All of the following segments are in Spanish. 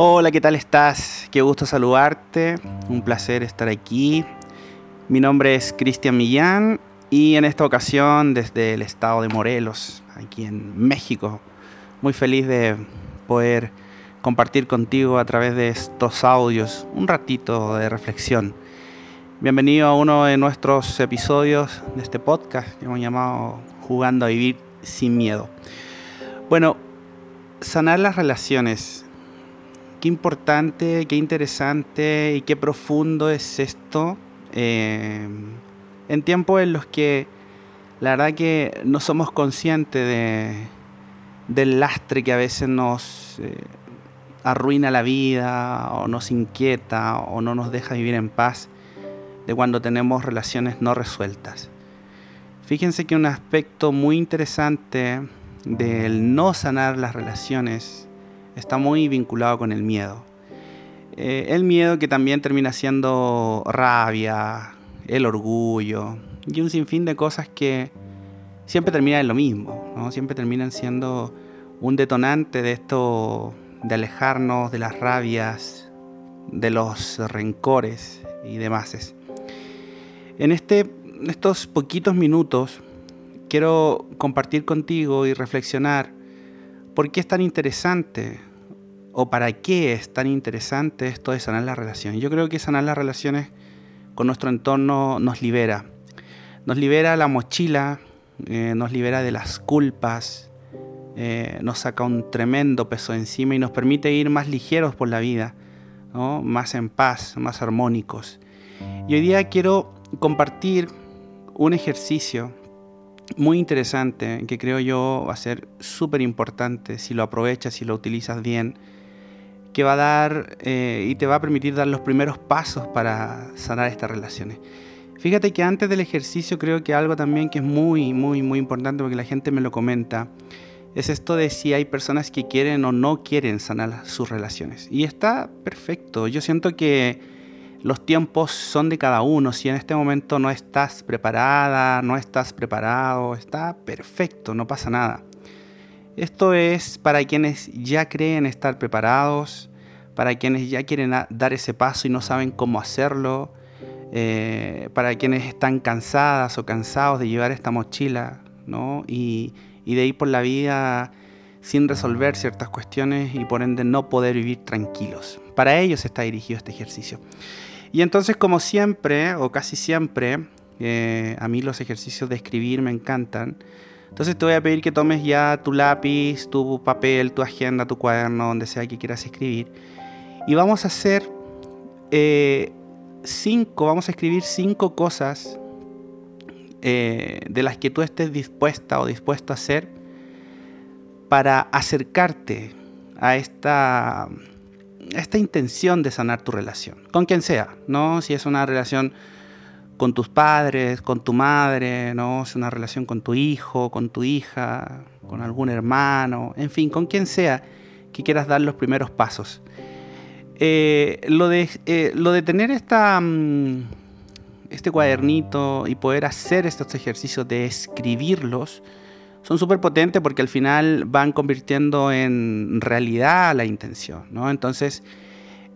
Hola, ¿qué tal estás? Qué gusto saludarte, un placer estar aquí. Mi nombre es Cristian Millán y en esta ocasión desde el estado de Morelos, aquí en México, muy feliz de poder compartir contigo a través de estos audios un ratito de reflexión. Bienvenido a uno de nuestros episodios de este podcast que hemos llamado Jugando a Vivir sin Miedo. Bueno, sanar las relaciones qué importante, qué interesante y qué profundo es esto eh, en tiempos en los que la verdad que no somos conscientes de, del lastre que a veces nos eh, arruina la vida o nos inquieta o no nos deja vivir en paz de cuando tenemos relaciones no resueltas. Fíjense que un aspecto muy interesante del no sanar las relaciones está muy vinculado con el miedo. Eh, el miedo que también termina siendo rabia, el orgullo y un sinfín de cosas que siempre terminan en lo mismo, ¿no? siempre terminan siendo un detonante de esto, de alejarnos de las rabias, de los rencores y demás. En este, estos poquitos minutos quiero compartir contigo y reflexionar por qué es tan interesante o para qué es tan interesante esto de sanar las relaciones. Yo creo que sanar las relaciones con nuestro entorno nos libera. Nos libera la mochila, eh, nos libera de las culpas, eh, nos saca un tremendo peso encima y nos permite ir más ligeros por la vida, más en paz, más armónicos. Y hoy día quiero compartir un ejercicio muy interesante que creo yo va a ser súper importante si lo aprovechas, si lo utilizas bien que va a dar eh, y te va a permitir dar los primeros pasos para sanar estas relaciones. Fíjate que antes del ejercicio creo que algo también que es muy, muy, muy importante porque la gente me lo comenta, es esto de si hay personas que quieren o no quieren sanar sus relaciones. Y está perfecto. Yo siento que los tiempos son de cada uno. Si en este momento no estás preparada, no estás preparado, está perfecto, no pasa nada. Esto es para quienes ya creen estar preparados, para quienes ya quieren dar ese paso y no saben cómo hacerlo, eh, para quienes están cansadas o cansados de llevar esta mochila ¿no? y, de ir por la vida sin resolver ciertas cuestiones y por ende no poder vivir tranquilos. Para ellos está dirigido este ejercicio. Y entonces, como siempre, o casi siempre, eh, a mí los ejercicios de escribir me encantan. Entonces te voy a pedir que tomes ya tu lápiz, tu papel, tu agenda, tu cuaderno, donde sea que quieras escribir. Y vamos a hacer eh, cinco, vamos a escribir cinco cosas eh, de las que tú estés dispuesta o dispuesto a hacer para acercarte a esta, esta intención de sanar tu relación, con quien sea, ¿no? Si es una relación con tus padres, con tu madre, ¿no? Es una relación con tu hijo, con tu hija, con algún hermano, en fin, con quien sea que quieras dar los primeros pasos. Eh, lo, de, eh, lo de tener esta, mm, este cuadernito y poder hacer estos ejercicios de escribirlos son súper potentes porque al final van convirtiendo en realidad la intención. ¿no? Entonces,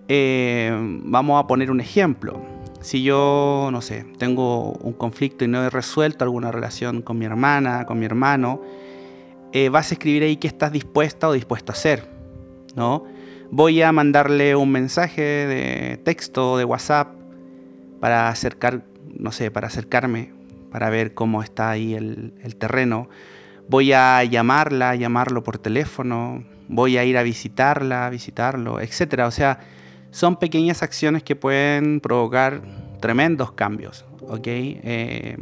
eh, vamos a poner un ejemplo si yo, no sé, tengo un conflicto y no he resuelto alguna relación con mi hermana, con mi hermano, eh, vas a escribir ahí qué estás dispuesta o dispuesto a hacer, ¿no? Voy a mandarle un mensaje de texto, de WhatsApp, para acercar, no sé, para acercarme, para ver cómo está ahí el, terreno. Voy a llamarla, llamarlo por teléfono, voy a ir a visitarla, visitarlo, etcétera. O sea, son pequeñas acciones que pueden provocar tremendos cambios. Eh,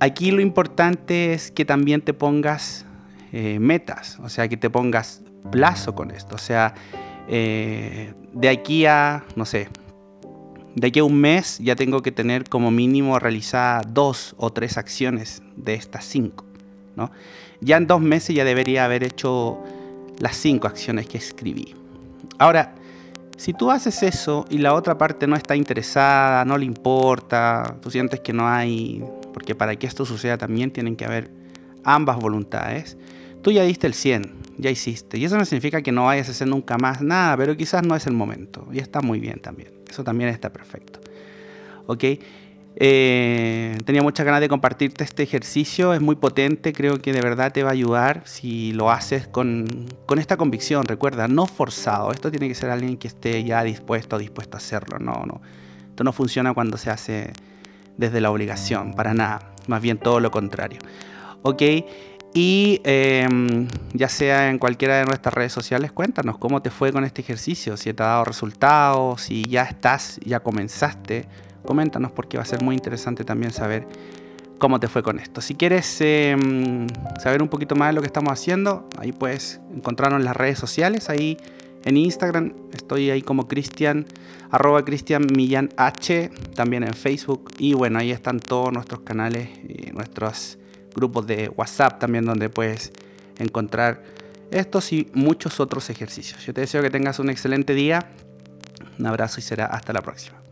aquí lo importante es que también te pongas eh, metas, o sea, que te pongas plazo con esto. O sea, eh, de aquí a, no sé, de aquí a un mes ya tengo que tener como mínimo realizar dos o tres acciones de estas cinco. ¿no? Ya en dos meses ya debería haber hecho las cinco acciones que escribí. Ahora, si tú haces eso y la otra parte no está interesada, no le importa, tú sientes que no hay, porque para que esto suceda también tienen que haber ambas voluntades, tú ya diste el 100, ya hiciste. Y eso no significa que no vayas a hacer nunca más nada, pero quizás no es el momento. Y está muy bien también. Eso también está perfecto. ¿Ok? Eh, tenía muchas ganas de compartirte este ejercicio, es muy potente, creo que de verdad te va a ayudar si lo haces con, con, esta convicción, recuerda, no forzado, esto tiene que ser alguien que esté ya dispuesto o dispuesto a hacerlo, no, no, esto no funciona cuando se hace desde la obligación, para nada, más bien todo lo contrario, ¿ok? Y em, ya sea en cualquiera de nuestras redes sociales, cuéntanos cómo te fue con este ejercicio, si te ha dado resultados, si ya estás, ya comenzaste coméntanos porque va a ser muy interesante también saber cómo te fue con esto. Si quieres em, saber un poquito más de lo que estamos haciendo, ahí puedes encontrarnos en las redes sociales, ahí en Instagram estoy ahí como Cristian, arroba Cristian Millán H, también en Facebook y bueno, ahí están todos nuestros canales y nuestros grupos de WhatsApp también donde puedes encontrar estos y muchos otros ejercicios. Yo te deseo que tengas un excelente día, un abrazo y será hasta la próxima.